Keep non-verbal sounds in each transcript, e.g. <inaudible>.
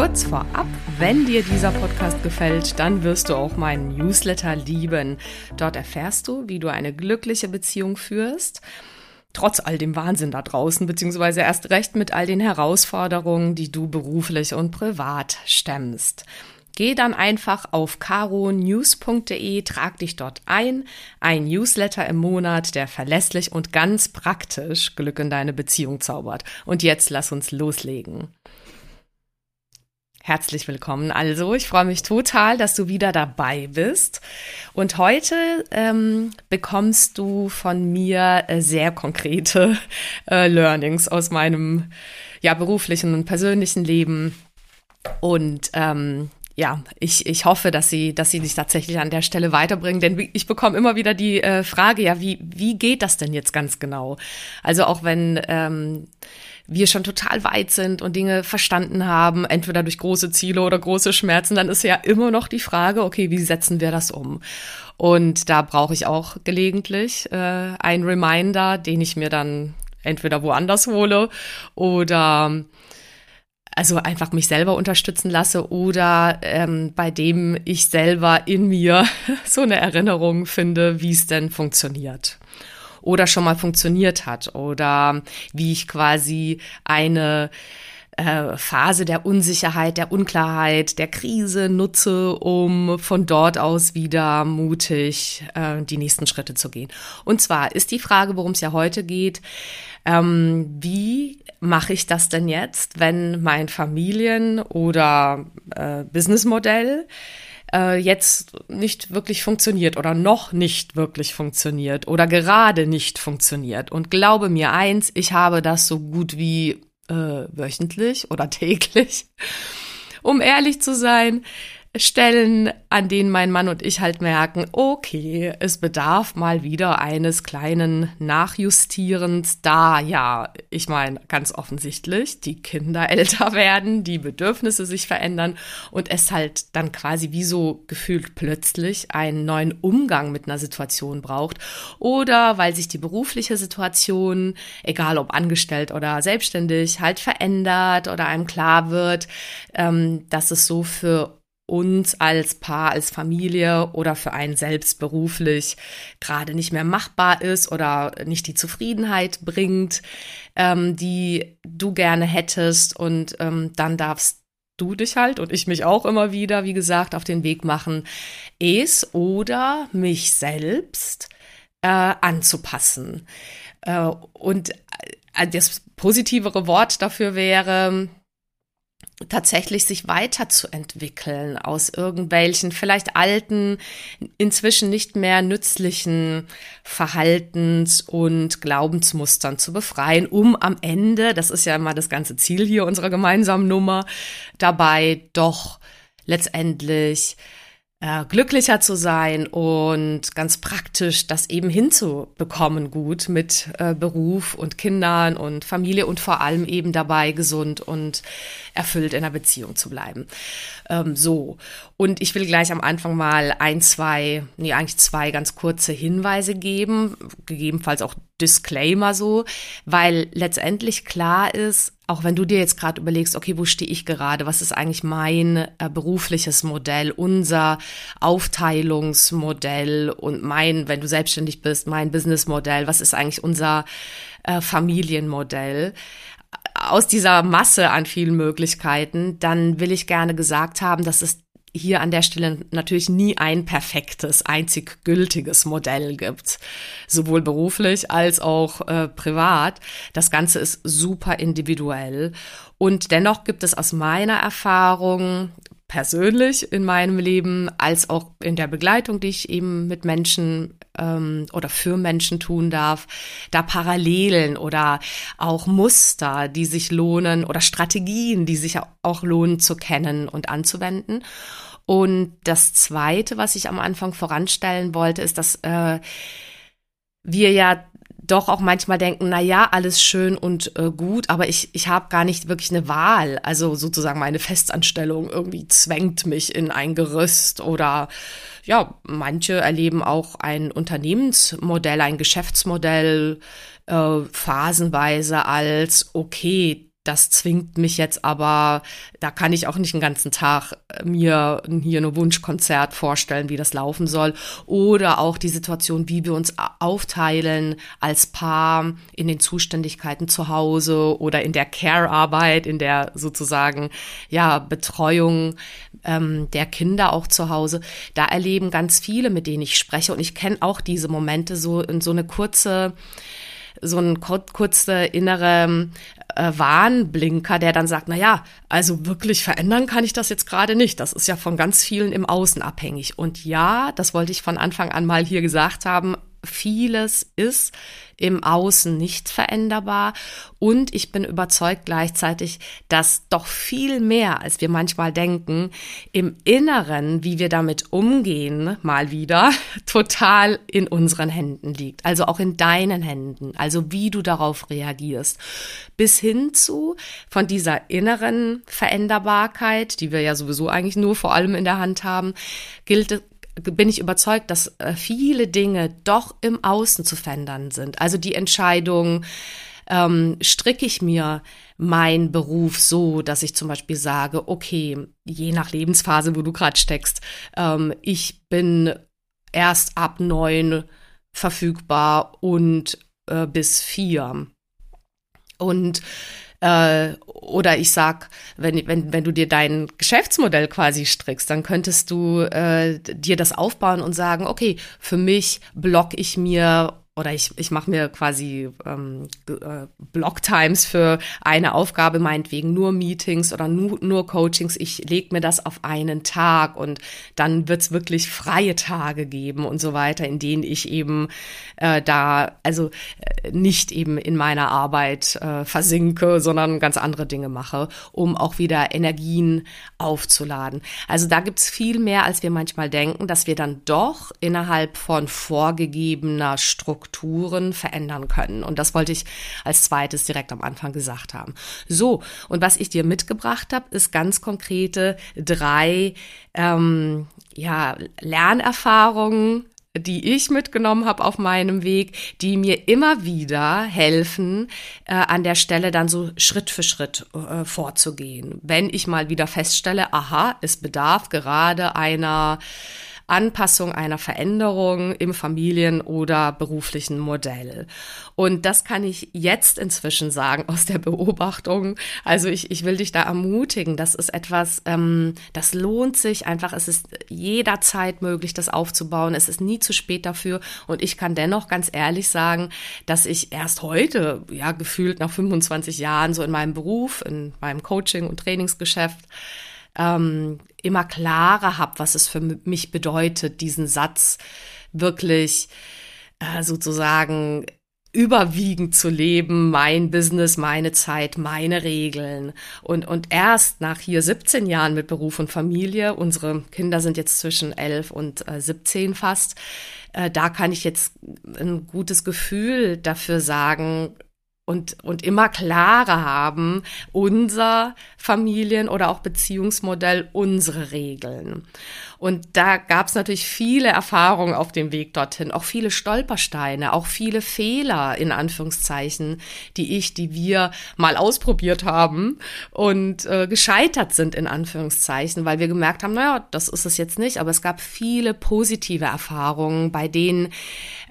Kurz vorab, wenn dir dieser Podcast gefällt, dann wirst du auch meinen Newsletter lieben. Dort erfährst du, wie du eine glückliche Beziehung führst, trotz all dem Wahnsinn da draußen, beziehungsweise erst recht mit all den Herausforderungen, die du beruflich und privat stemmst. Geh dann einfach auf caronews.de, trag dich dort ein. Ein Newsletter im Monat, der verlässlich und ganz praktisch Glück in deine Beziehung zaubert. Und jetzt lass uns loslegen. Herzlich willkommen. Also, ich freue mich total, dass du wieder dabei bist. Und heute ähm, bekommst du von mir äh, sehr konkrete äh, Learnings aus meinem ja, beruflichen und persönlichen Leben. Und ähm, ja, ich, ich hoffe, dass sie, dass sie dich tatsächlich an der Stelle weiterbringen, denn ich bekomme immer wieder die äh, Frage, ja, wie, wie geht das denn jetzt ganz genau? Also auch wenn ähm, wir schon total weit sind und Dinge verstanden haben, entweder durch große Ziele oder große Schmerzen, dann ist ja immer noch die Frage, okay, wie setzen wir das um? Und da brauche ich auch gelegentlich äh, einen Reminder, den ich mir dann entweder woanders hole oder also einfach mich selber unterstützen lasse oder ähm, bei dem ich selber in mir <laughs> so eine Erinnerung finde, wie es denn funktioniert oder schon mal funktioniert hat oder wie ich quasi eine äh, Phase der Unsicherheit, der Unklarheit, der Krise nutze, um von dort aus wieder mutig äh, die nächsten Schritte zu gehen. Und zwar ist die Frage, worum es ja heute geht, ähm, wie mache ich das denn jetzt, wenn mein Familien- oder äh, Businessmodell äh, jetzt nicht wirklich funktioniert oder noch nicht wirklich funktioniert oder gerade nicht funktioniert. Und glaube mir eins, ich habe das so gut wie äh, wöchentlich oder <laughs> täglich. Um ehrlich zu sein, Stellen, an denen mein Mann und ich halt merken, okay, es bedarf mal wieder eines kleinen Nachjustierens, da ja, ich meine, ganz offensichtlich, die Kinder <laughs> älter werden, die Bedürfnisse sich verändern und es halt dann quasi wie so gefühlt plötzlich einen neuen Umgang mit einer Situation braucht oder weil sich die berufliche Situation, egal ob angestellt oder selbstständig, halt verändert oder einem klar wird, ähm, dass es so für uns als Paar, als Familie oder für einen selbst beruflich gerade nicht mehr machbar ist oder nicht die Zufriedenheit bringt, ähm, die du gerne hättest. Und ähm, dann darfst du dich halt und ich mich auch immer wieder, wie gesagt, auf den Weg machen, es oder mich selbst äh, anzupassen. Äh, und äh, das positivere Wort dafür wäre, tatsächlich sich weiterzuentwickeln aus irgendwelchen vielleicht alten, inzwischen nicht mehr nützlichen Verhaltens- und Glaubensmustern zu befreien, um am Ende, das ist ja immer das ganze Ziel hier unserer gemeinsamen Nummer, dabei doch letztendlich äh, glücklicher zu sein und ganz praktisch das eben hinzubekommen gut mit äh, Beruf und Kindern und Familie und vor allem eben dabei gesund und erfüllt in der Beziehung zu bleiben. Ähm, so. Und ich will gleich am Anfang mal ein, zwei, nee, eigentlich zwei ganz kurze Hinweise geben, gegebenenfalls auch Disclaimer so, weil letztendlich klar ist, auch wenn du dir jetzt gerade überlegst, okay, wo stehe ich gerade? Was ist eigentlich mein äh, berufliches Modell, unser Aufteilungsmodell und mein, wenn du selbstständig bist, mein Businessmodell? Was ist eigentlich unser äh, Familienmodell? Aus dieser Masse an vielen Möglichkeiten, dann will ich gerne gesagt haben, dass es hier an der Stelle natürlich nie ein perfektes, einzig gültiges Modell gibt, sowohl beruflich als auch äh, privat. Das Ganze ist super individuell und dennoch gibt es aus meiner Erfahrung persönlich in meinem Leben als auch in der Begleitung, die ich eben mit Menschen ähm, oder für Menschen tun darf, da Parallelen oder auch Muster, die sich lohnen oder Strategien, die sich auch lohnen zu kennen und anzuwenden. Und das Zweite, was ich am Anfang voranstellen wollte, ist, dass äh, wir ja doch auch manchmal denken, na ja, alles schön und äh, gut, aber ich, ich habe gar nicht wirklich eine Wahl. Also sozusagen meine Festanstellung irgendwie zwängt mich in ein Gerüst oder ja, manche erleben auch ein Unternehmensmodell, ein Geschäftsmodell äh, phasenweise als okay, das zwingt mich jetzt aber, da kann ich auch nicht den ganzen Tag äh, mir hier ein Wunschkonzert vorstellen, wie das laufen soll. Oder auch die Situation, wie wir uns aufteilen als Paar in den Zuständigkeiten zu Hause oder in der Care-Arbeit, in der sozusagen, ja, Betreuung ähm, der Kinder auch zu Hause. Da erleben ganz viele, mit denen ich spreche. Und ich kenne auch diese Momente so in so eine kurze, so ein kurze innere äh, Warnblinker, der dann sagt, na ja, also wirklich verändern kann ich das jetzt gerade nicht. Das ist ja von ganz vielen im Außen abhängig. Und ja, das wollte ich von Anfang an mal hier gesagt haben, vieles ist im Außen nicht veränderbar und ich bin überzeugt gleichzeitig, dass doch viel mehr, als wir manchmal denken, im Inneren, wie wir damit umgehen, mal wieder, <laughs> total in unseren Händen liegt. Also auch in deinen Händen, also wie du darauf reagierst. Bis hin zu von dieser inneren Veränderbarkeit, die wir ja sowieso eigentlich nur vor allem in der Hand haben, gilt bin ich überzeugt, dass äh, viele Dinge doch im Außen zu verändern sind. Also die Entscheidung, ähm, stricke ich mir meinen Beruf so, dass ich zum Beispiel sage, okay, je nach Lebensphase, wo du gerade steckst, ähm, ich bin erst ab neun verfügbar und äh, bis vier. Und äh, oder ich sag, wenn, wenn, wenn du dir dein Geschäftsmodell quasi strickst, dann könntest du äh, dir das aufbauen und sagen, okay, für mich block ich mir oder ich, ich mache mir quasi ähm, äh, Blocktimes für eine Aufgabe, meinetwegen nur Meetings oder nur, nur Coachings. Ich lege mir das auf einen Tag und dann wird's wirklich freie Tage geben und so weiter, in denen ich eben äh, da, also äh, nicht eben in meiner Arbeit äh, versinke, sondern ganz andere Dinge mache, um auch wieder Energien aufzuladen. Also da gibt's viel mehr, als wir manchmal denken, dass wir dann doch innerhalb von vorgegebener Struktur Strukturen verändern können. Und das wollte ich als zweites direkt am Anfang gesagt haben. So, und was ich dir mitgebracht habe, ist ganz konkrete drei ähm, ja, Lernerfahrungen, die ich mitgenommen habe auf meinem Weg, die mir immer wieder helfen, äh, an der Stelle dann so Schritt für Schritt äh, vorzugehen. Wenn ich mal wieder feststelle, aha, es bedarf gerade einer Anpassung einer Veränderung im Familien- oder beruflichen Modell. Und das kann ich jetzt inzwischen sagen aus der Beobachtung. Also ich, ich will dich da ermutigen. Das ist etwas, ähm, das lohnt sich einfach. Es ist jederzeit möglich, das aufzubauen. Es ist nie zu spät dafür. Und ich kann dennoch ganz ehrlich sagen, dass ich erst heute, ja, gefühlt nach 25 Jahren so in meinem Beruf, in meinem Coaching- und Trainingsgeschäft, ähm, immer klarer habe, was es für mich bedeutet, diesen Satz wirklich äh, sozusagen überwiegend zu leben, mein Business, meine Zeit, meine Regeln. Und, und erst nach hier 17 Jahren mit Beruf und Familie, unsere Kinder sind jetzt zwischen 11 und äh, 17 fast, äh, da kann ich jetzt ein gutes Gefühl dafür sagen, und, und immer klarer haben, unser Familien- oder auch Beziehungsmodell, unsere Regeln. Und da gab es natürlich viele Erfahrungen auf dem Weg dorthin, auch viele Stolpersteine, auch viele Fehler in Anführungszeichen, die ich, die wir mal ausprobiert haben und äh, gescheitert sind in Anführungszeichen, weil wir gemerkt haben, naja, das ist es jetzt nicht, aber es gab viele positive Erfahrungen, bei denen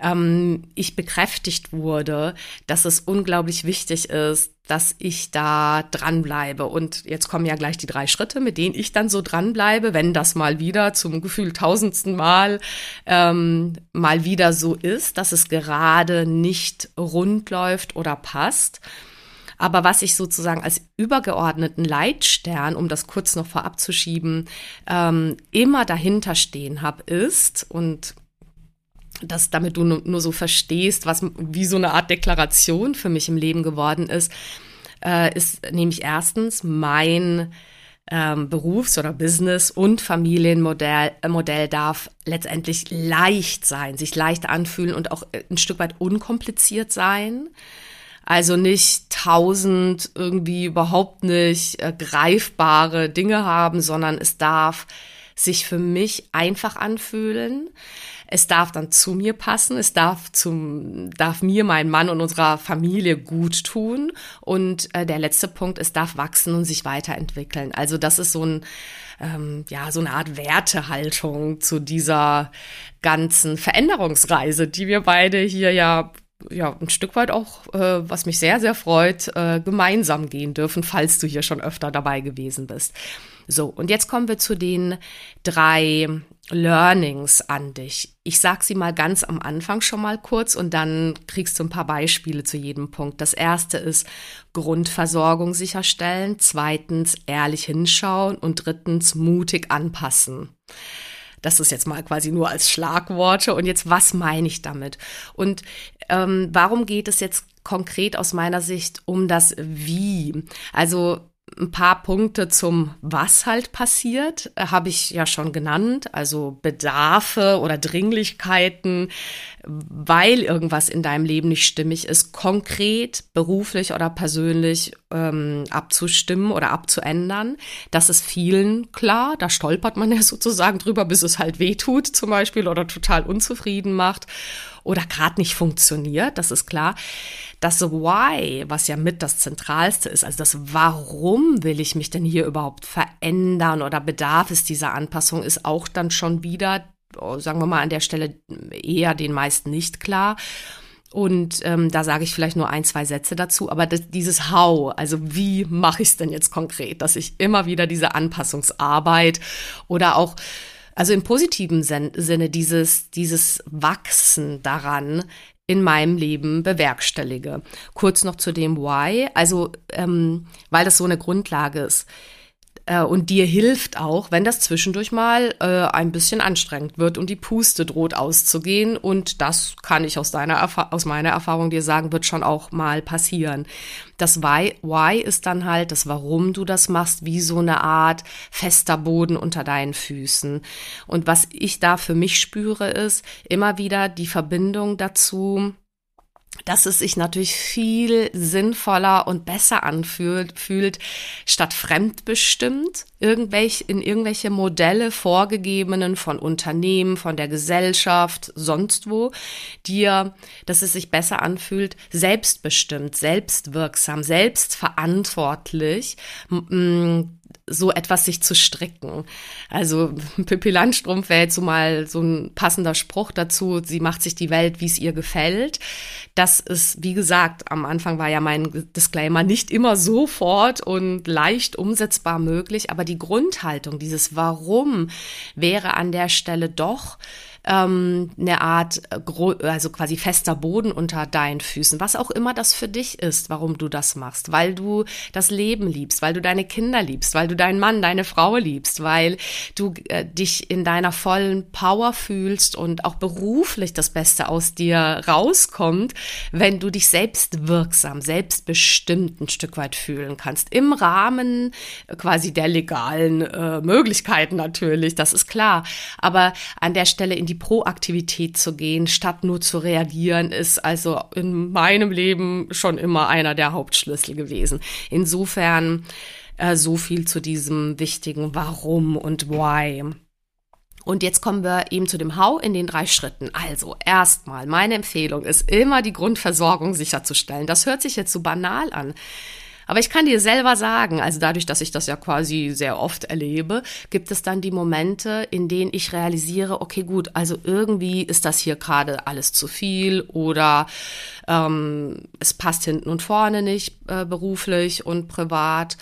ähm, ich bekräftigt wurde, dass es unglaublich unglaublich wichtig ist, dass ich da dranbleibe. Und jetzt kommen ja gleich die drei Schritte, mit denen ich dann so dranbleibe, wenn das mal wieder zum Gefühl tausendsten Mal ähm, mal wieder so ist, dass es gerade nicht rund läuft oder passt. Aber was ich sozusagen als übergeordneten Leitstern, um das kurz noch vorab zu schieben, ähm, immer dahinter stehen habe, ist, und das, damit du nur so verstehst, was wie so eine Art Deklaration für mich im Leben geworden ist, äh, ist nämlich erstens mein ähm, Berufs- oder Business- und Familienmodell äh, Modell darf letztendlich leicht sein, sich leicht anfühlen und auch äh, ein Stück weit unkompliziert sein. Also nicht tausend irgendwie überhaupt nicht äh, greifbare Dinge haben, sondern es darf sich für mich einfach anfühlen. Es darf dann zu mir passen, es darf zum, darf mir, mein Mann und unserer Familie gut tun. Und äh, der letzte Punkt, es darf wachsen und sich weiterentwickeln. Also das ist so ein, ähm, ja, so eine Art Wertehaltung zu dieser ganzen Veränderungsreise, die wir beide hier ja ja, ein Stück weit auch, äh, was mich sehr, sehr freut, äh, gemeinsam gehen dürfen, falls du hier schon öfter dabei gewesen bist. So, und jetzt kommen wir zu den drei Learnings an dich. Ich sag sie mal ganz am Anfang schon mal kurz und dann kriegst du ein paar Beispiele zu jedem Punkt. Das erste ist Grundversorgung sicherstellen, zweitens ehrlich hinschauen und drittens mutig anpassen. Das ist jetzt mal quasi nur als Schlagworte. Und jetzt, was meine ich damit? Und ähm, warum geht es jetzt konkret aus meiner Sicht um das Wie? Also ein paar Punkte zum, was halt passiert, äh, habe ich ja schon genannt. Also Bedarfe oder Dringlichkeiten, weil irgendwas in deinem Leben nicht stimmig ist, konkret, beruflich oder persönlich ähm, abzustimmen oder abzuändern. Das ist vielen klar. Da stolpert man <laughs> ja sozusagen drüber, bis es halt weh tut zum Beispiel oder total unzufrieden macht oder gerade nicht funktioniert. Das ist klar. Das Why, was ja mit das Zentralste ist, also das Warum will ich mich denn hier überhaupt verändern oder bedarf es dieser Anpassung, ist auch dann schon wieder, oh, sagen wir mal an der Stelle eher den meisten nicht klar. Und ähm, da sage ich vielleicht nur ein, zwei Sätze dazu. Aber das, dieses How, also wie mache ich es denn jetzt konkret, dass ich immer wieder diese Anpassungsarbeit oder auch, also im positiven Sinne, dieses, dieses Wachsen daran in meinem Leben bewerkstellige. Kurz noch zu dem Why, also ähm, weil das so eine Grundlage ist äh, und dir hilft auch, wenn das zwischendurch mal äh, ein bisschen anstrengend wird und die Puste droht auszugehen. Und das kann ich aus deiner aus meiner Erfahrung dir sagen, wird schon auch mal passieren. Das Why, Why ist dann halt das, warum du das machst, wie so eine Art fester Boden unter deinen Füßen. Und was ich da für mich spüre, ist immer wieder die Verbindung dazu, dass es sich natürlich viel sinnvoller und besser anfühlt, fühlt, statt fremdbestimmt, irgendwelche, in irgendwelche Modelle vorgegebenen von Unternehmen, von der Gesellschaft, sonst wo, dir, dass es sich besser anfühlt, selbstbestimmt, selbstwirksam, selbstverantwortlich, so etwas sich zu stricken. Also <laughs> Pippi Landstrumpf wäre jetzt so mal so ein passender Spruch dazu. Sie macht sich die Welt, wie es ihr gefällt. Das ist, wie gesagt, am Anfang war ja mein Disclaimer nicht immer sofort und leicht umsetzbar möglich, aber die Grundhaltung, dieses Warum wäre an der Stelle doch ähm, eine Art, äh, also quasi fester Boden unter deinen Füßen, was auch immer das für dich ist, warum du das machst, weil du das Leben liebst, weil du deine Kinder liebst, weil du deinen Mann, deine Frau liebst, weil du äh, dich in deiner vollen Power fühlst und auch beruflich das Beste aus dir rauskommt, wenn du dich selbst wirksam, selbstbestimmt ein Stück weit fühlen kannst, im Rahmen quasi der legalen äh, Möglichkeiten natürlich, das ist klar, aber an der Stelle in die Proaktivität zu gehen, statt nur zu reagieren, ist also in meinem Leben schon immer einer der Hauptschlüssel gewesen. Insofern äh, so viel zu diesem wichtigen Warum und Why. Und jetzt kommen wir eben zu dem How in den drei Schritten. Also erstmal, meine Empfehlung ist immer die Grundversorgung sicherzustellen. Das hört sich jetzt so banal an. Aber ich kann dir selber sagen, also dadurch, dass ich das ja quasi sehr oft erlebe, gibt es dann die Momente, in denen ich realisiere, okay, gut, also irgendwie ist das hier gerade alles zu viel oder ähm, es passt hinten und vorne nicht äh, beruflich und privat.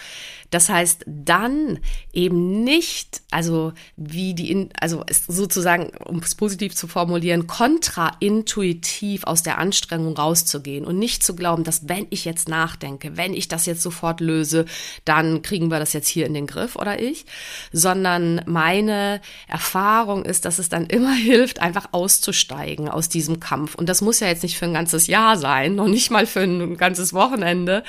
Das heißt, dann eben nicht, also wie die, also sozusagen, um es positiv zu formulieren, kontraintuitiv aus der Anstrengung rauszugehen und nicht zu glauben, dass wenn ich jetzt nachdenke, wenn ich das jetzt sofort löse, dann kriegen wir das jetzt hier in den Griff oder ich, sondern meine Erfahrung ist, dass es dann immer <laughs> hilft, einfach auszusteigen aus diesem Kampf. Und das muss ja jetzt nicht für ein ganzes Jahr sein, noch nicht mal für ein ganzes Wochenende,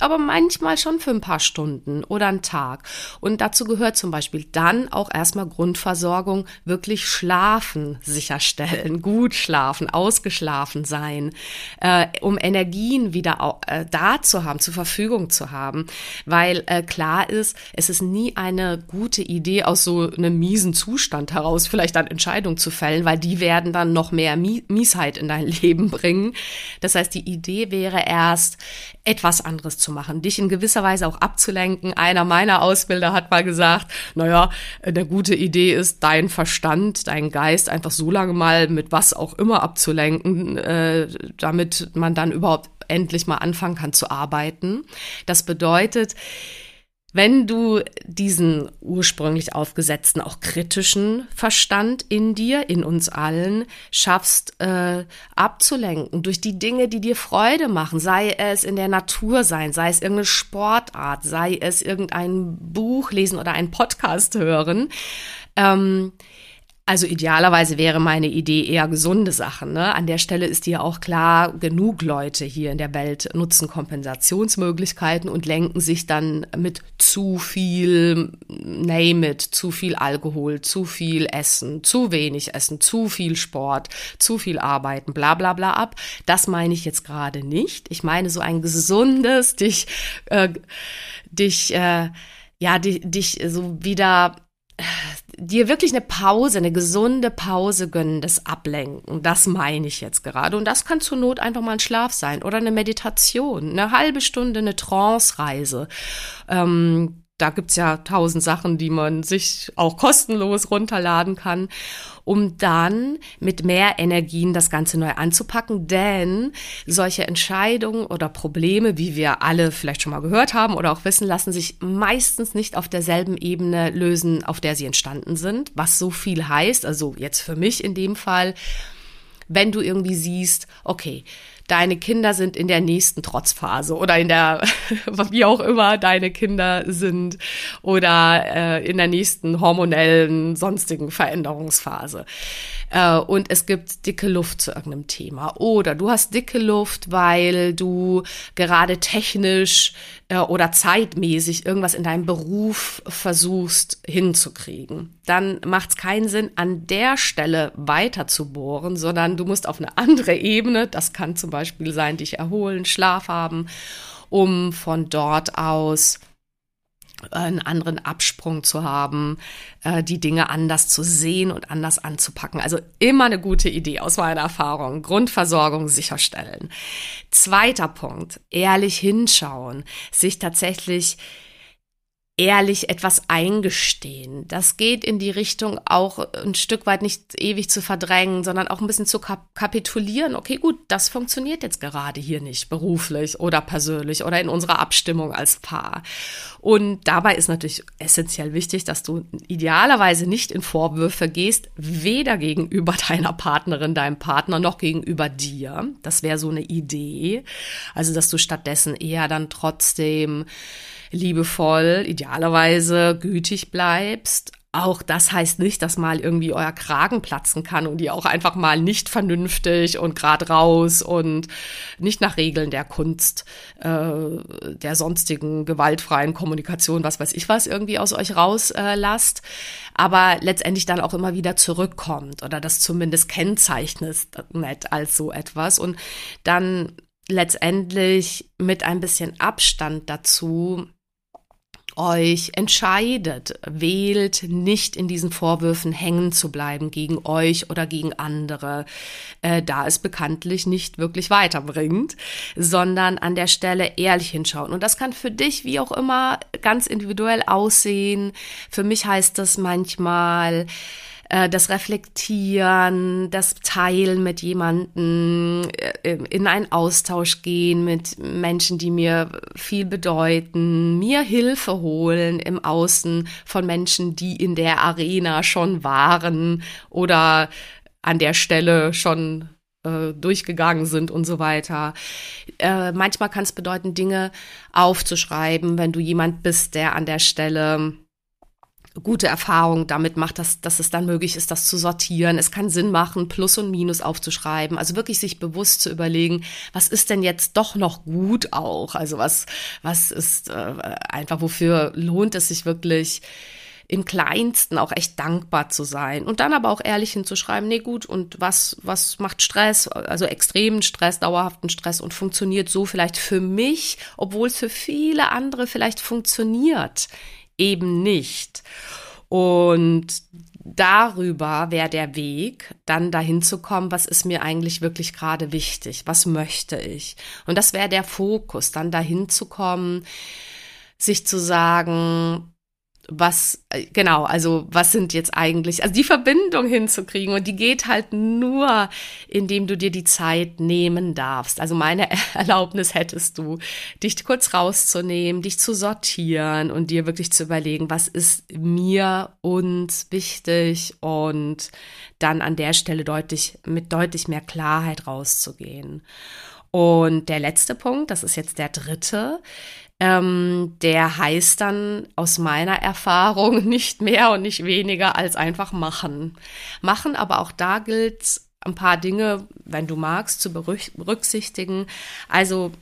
aber manchmal schon für ein paar Stunden oder einen Tag. Und dazu gehört zum Beispiel dann auch erstmal Grundversorgung, wirklich schlafen sicherstellen, <laughs> gut schlafen, ausgeschlafen sein, äh, um Energien wieder auch, äh, da zu haben, zur Verfügung zu haben. Weil äh, klar ist, es ist nie eine gute Idee, aus so einem miesen Zustand heraus vielleicht dann Entscheidungen zu fällen, weil die werden dann noch mehr Miesheit in dein <laughs> Leben bringen. Das heißt, die Idee wäre erst, etwas anderes zu machen, dich in gewisser Weise auch abzulenken. Einer meiner Ausbilder hat mal gesagt, naja, eine gute Idee ist, dein Verstand, dein Geist einfach so lange mal mit was auch immer abzulenken, äh, damit man dann überhaupt endlich mal anfangen kann zu arbeiten. Das bedeutet, wenn du diesen ursprünglich aufgesetzten, auch kritischen Verstand in dir, in uns allen, schaffst äh, abzulenken durch die Dinge, die dir Freude machen, sei es in der Natur sein, sei es irgendeine Sportart, sei es irgendein Buch lesen oder einen Podcast hören, ähm, also idealerweise wäre meine Idee eher gesunde Sachen. Ne? An der Stelle ist dir auch klar, genug Leute hier in der Welt nutzen Kompensationsmöglichkeiten und lenken sich dann mit zu viel, name it, zu viel Alkohol, zu viel Essen, zu wenig Essen, zu viel Sport, zu viel Arbeiten, bla bla bla ab. Das meine ich jetzt gerade nicht. Ich meine so ein gesundes, dich, äh, dich, äh, ja, dich, dich so wieder dir wirklich eine Pause, eine gesunde Pause gönnen, das Ablenken. Das meine ich jetzt gerade. Und das kann zur Not einfach mal ein Schlaf sein oder eine Meditation, eine halbe Stunde, eine Trance-Reise. Ähm, da gibt's ja tausend Sachen, die man sich auch kostenlos runterladen kann, um dann mit mehr Energien das Ganze neu anzupacken. Denn solche Entscheidungen oder Probleme, wie wir alle vielleicht schon mal gehört haben oder auch wissen, lassen sich meistens nicht auf derselben Ebene lösen, auf der sie entstanden sind. Was so viel heißt, also jetzt für mich in dem Fall, wenn du irgendwie siehst, okay, deine Kinder sind in der nächsten Trotzphase oder in der, <laughs> wie auch immer deine Kinder sind oder äh, in der nächsten hormonellen, sonstigen Veränderungsphase. Äh, und es gibt dicke Luft zu irgendeinem Thema. Oder du hast dicke Luft, weil du gerade technisch äh, oder zeitmäßig irgendwas in deinem Beruf versuchst hinzukriegen. Dann macht es keinen Sinn, an der Stelle weiter zu bohren, sondern du musst auf eine andere Ebene, das kann zum Beispiel sein, dich erholen, Schlaf haben, um von dort aus einen anderen Absprung zu haben, äh, die Dinge anders zu sehen und anders anzupacken. Also immer eine gute Idee aus meiner Erfahrung. Grundversorgung sicherstellen. Zweiter Punkt, ehrlich hinschauen, sich tatsächlich ehrlich etwas eingestehen. Das geht in die Richtung auch ein Stück weit nicht ewig zu verdrängen, sondern auch ein bisschen zu kap kapitulieren. Okay, gut, das funktioniert jetzt gerade hier nicht, beruflich oder persönlich oder in unserer Abstimmung als Paar. Und dabei ist natürlich essentiell wichtig, dass du idealerweise nicht in Vorwürfe gehst, weder gegenüber <laughs> deiner Partnerin, deinem Partner noch gegenüber dir. Das wäre so eine Idee. Also, dass du stattdessen eher dann trotzdem liebevoll, idealerweise gütig bleibst. Auch das heißt nicht, dass mal irgendwie euer Kragen platzen kann und ihr auch einfach mal nicht vernünftig und grad raus und nicht nach Regeln der Kunst, äh, der sonstigen gewaltfreien Kommunikation, was weiß ich was, irgendwie aus euch rauslasst. Äh, aber letztendlich dann auch immer wieder zurückkommt oder das zumindest kennzeichnet nicht als so etwas und dann letztendlich mit ein bisschen Abstand dazu euch entscheidet, wählt nicht in diesen Vorwürfen hängen zu bleiben gegen euch oder gegen andere, äh, da es bekanntlich nicht wirklich weiterbringt, sondern an der Stelle ehrlich hinschauen. Und das kann für dich wie auch immer ganz individuell aussehen. Für mich heißt das manchmal, äh, das Reflektieren, das Teilen mit jemandem, äh, in einen Austausch gehen mit Menschen, die mir viel bedeuten, mir Hilfe holen im Außen von Menschen, die in der Arena schon waren oder an der Stelle schon äh, durchgegangen sind und so weiter. Äh, manchmal kann es bedeuten, Dinge aufzuschreiben, wenn du jemand bist, der an der Stelle gute Erfahrungen damit macht, dass, dass es dann möglich ist, das zu sortieren. Es kann Sinn machen, Plus und Minus aufzuschreiben. Also wirklich sich bewusst zu überlegen, was ist denn jetzt doch noch gut auch? Also was, was ist äh, einfach, wofür lohnt es sich wirklich, im Kleinsten auch echt dankbar zu sein und dann aber auch ehrlich hinzuschreiben, nee gut, und was, was macht Stress, also extremen Stress, dauerhaften Stress und funktioniert so vielleicht für mich, obwohl es für viele andere vielleicht funktioniert, eben nicht. Und darüber wäre der Weg, dann dahin zu kommen, was ist mir eigentlich wirklich gerade wichtig, was möchte ich. Und das wäre der Fokus, dann dahin zu kommen, sich zu sagen, was, äh, genau, also was sind jetzt eigentlich, also die Verbindung hinzukriegen und die geht halt nur, indem du dir die Zeit nehmen darfst. Also meine <laughs> Erlaubnis hättest du, dich kurz rauszunehmen, dich zu sortieren und dir wirklich zu überlegen, was ist mir uns wichtig und dann an der Stelle deutlich, mit deutlich mehr Klarheit rauszugehen. Und der letzte Punkt, das ist jetzt der dritte, ähm, der heißt dann aus meiner Erfahrung <laughs> nicht mehr und nicht weniger als einfach machen. Machen, aber auch da gilt ein paar Dinge, wenn du magst, zu berücksichtigen. Also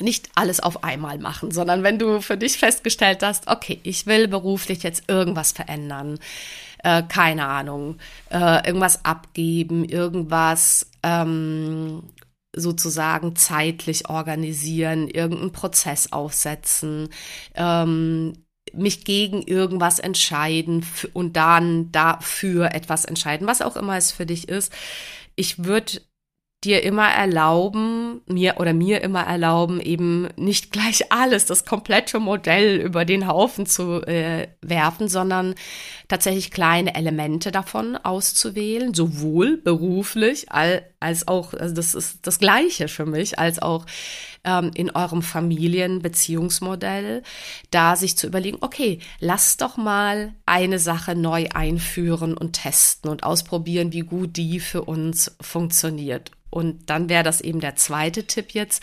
nicht alles auf einmal machen, sondern wenn du für dich festgestellt hast, okay, ich will beruflich jetzt irgendwas verändern, äh, keine Ahnung, äh, irgendwas abgeben, irgendwas ähm, sozusagen zeitlich organisieren, irgendeinen Prozess aufsetzen, ähm, mich gegen irgendwas entscheiden und dann dafür etwas entscheiden, was auch immer es für dich ist. Ich würde dir immer erlauben, mir oder mir immer erlauben, eben nicht gleich alles, das komplette Modell über den Haufen zu äh, werfen, sondern tatsächlich kleine Elemente davon auszuwählen, sowohl beruflich als auch, also das ist das Gleiche für mich, als auch ähm, in eurem Familienbeziehungsmodell, da sich zu überlegen, okay, lass doch mal eine Sache neu einführen und testen und ausprobieren, wie gut die für uns funktioniert. Und dann wäre das eben der zweite Tipp jetzt,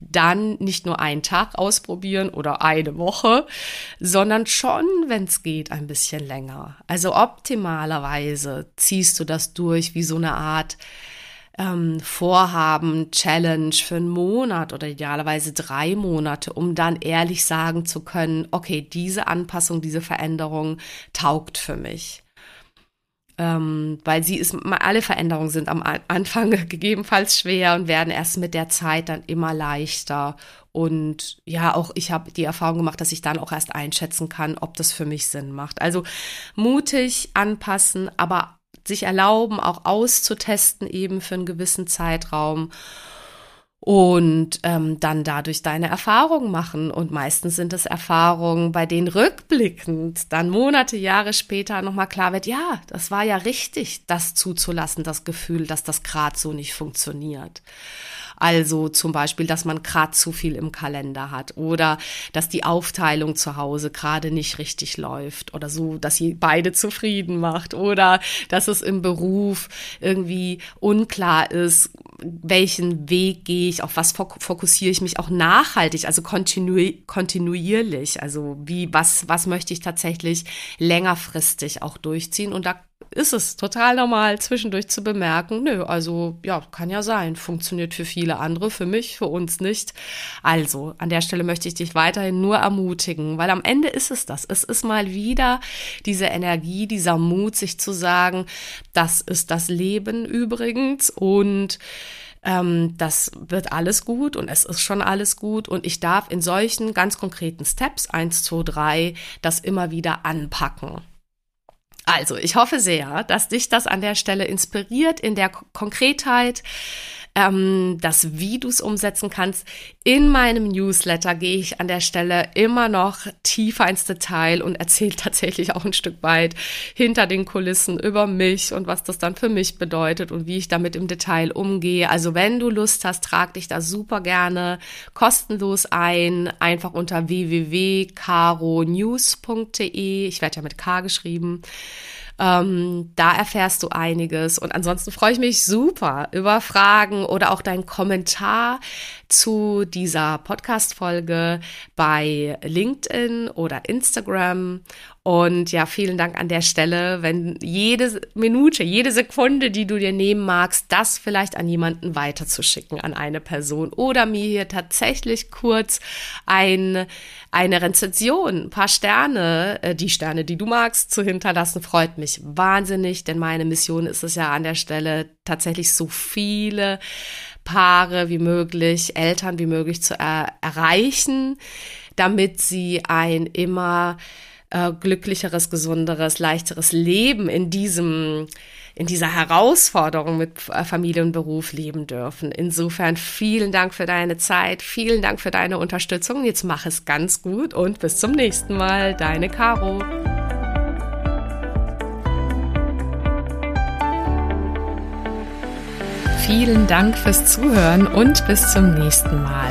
dann nicht nur einen Tag ausprobieren oder eine Woche, sondern schon, wenn es geht, ein bisschen länger. Also optimalerweise ziehst du das durch wie so eine Art ähm, Vorhaben, Challenge für einen Monat oder idealerweise drei Monate, um dann ehrlich sagen zu können, okay, diese Anpassung, diese Veränderung taugt für mich ähm, weil sie ist, alle Veränderungen sind am Anfang <laughs> gegebenenfalls schwer und werden erst mit der Zeit dann immer leichter. Und ja, auch ich habe die Erfahrung gemacht, dass ich dann auch erst einschätzen kann, ob das für mich Sinn macht. Also mutig anpassen, aber sich erlauben, auch auszutesten eben für einen gewissen Zeitraum und ähm, dann dadurch deine Erfahrungen machen. Und meistens sind es Erfahrungen, bei denen rückblickend dann Monate, Jahre später nochmal klar wird, ja, das war ja richtig, das zuzulassen, das Gefühl, dass das gerade so nicht funktioniert. Also zum Beispiel, dass man gerade zu viel im Kalender hat oder dass die Aufteilung zu Hause gerade nicht richtig läuft oder so, dass sie beide zufrieden macht oder dass es im Beruf irgendwie unklar ist, welchen Weg gehe ich, auf was fokussiere ich mich auch nachhaltig, also kontinu kontinuierlich, also wie, was, was möchte ich tatsächlich längerfristig auch durchziehen? Und da ist es total normal, zwischendurch zu bemerken, nö, also ja, kann ja sein, funktioniert für viele andere, für mich, für uns nicht. Also, an der Stelle möchte ich dich weiterhin nur ermutigen, weil am Ende ist es das. Es ist mal wieder diese Energie, dieser Mut, sich zu sagen, das ist das Leben übrigens und ähm, das wird alles gut und es ist schon alles gut und ich darf in solchen ganz konkreten Steps, eins, zwei, drei, das immer wieder anpacken. Also, ich hoffe sehr, dass dich das an der Stelle inspiriert in der Konkretheit. Ähm, das, wie du es umsetzen kannst. In meinem Newsletter gehe ich an der Stelle immer noch tiefer ins Detail und erzähle <laughs> tatsächlich auch ein Stück weit hinter den Kulissen über mich und was das dann für mich bedeutet und wie ich damit im Detail umgehe. Also wenn du Lust hast, trag dich da super gerne kostenlos ein, einfach unter www.caronews.de. Ich werde ja mit K geschrieben. Ähm, da erfährst du einiges. Und ansonsten freue ich mich super über Fragen oder auch deinen Kommentar zu dieser Podcast-Folge bei LinkedIn oder Instagram. Und ja, vielen Dank an der Stelle, wenn jede Minute, jede Sekunde, die du dir nehmen magst, das vielleicht an jemanden weiterzuschicken, an eine Person. Oder mir hier tatsächlich kurz ein, eine Rezension, ein paar Sterne, äh, die Sterne, die du magst, zu hinterlassen, freut mich wahnsinnig, denn meine Mission ist es ja an der Stelle tatsächlich so viele Paare wie möglich, Eltern wie möglich zu er erreichen, damit sie ein immer äh, glücklicheres, gesunderes, leichteres Leben in diesem in dieser Herausforderung mit äh, Familie und Beruf leben dürfen. Insofern vielen Dank für deine Zeit, vielen Dank für deine Unterstützung. Jetzt mach es ganz gut und bis zum nächsten Mal. Deine Caro. Vielen Dank fürs Zuhören und bis zum nächsten Mal.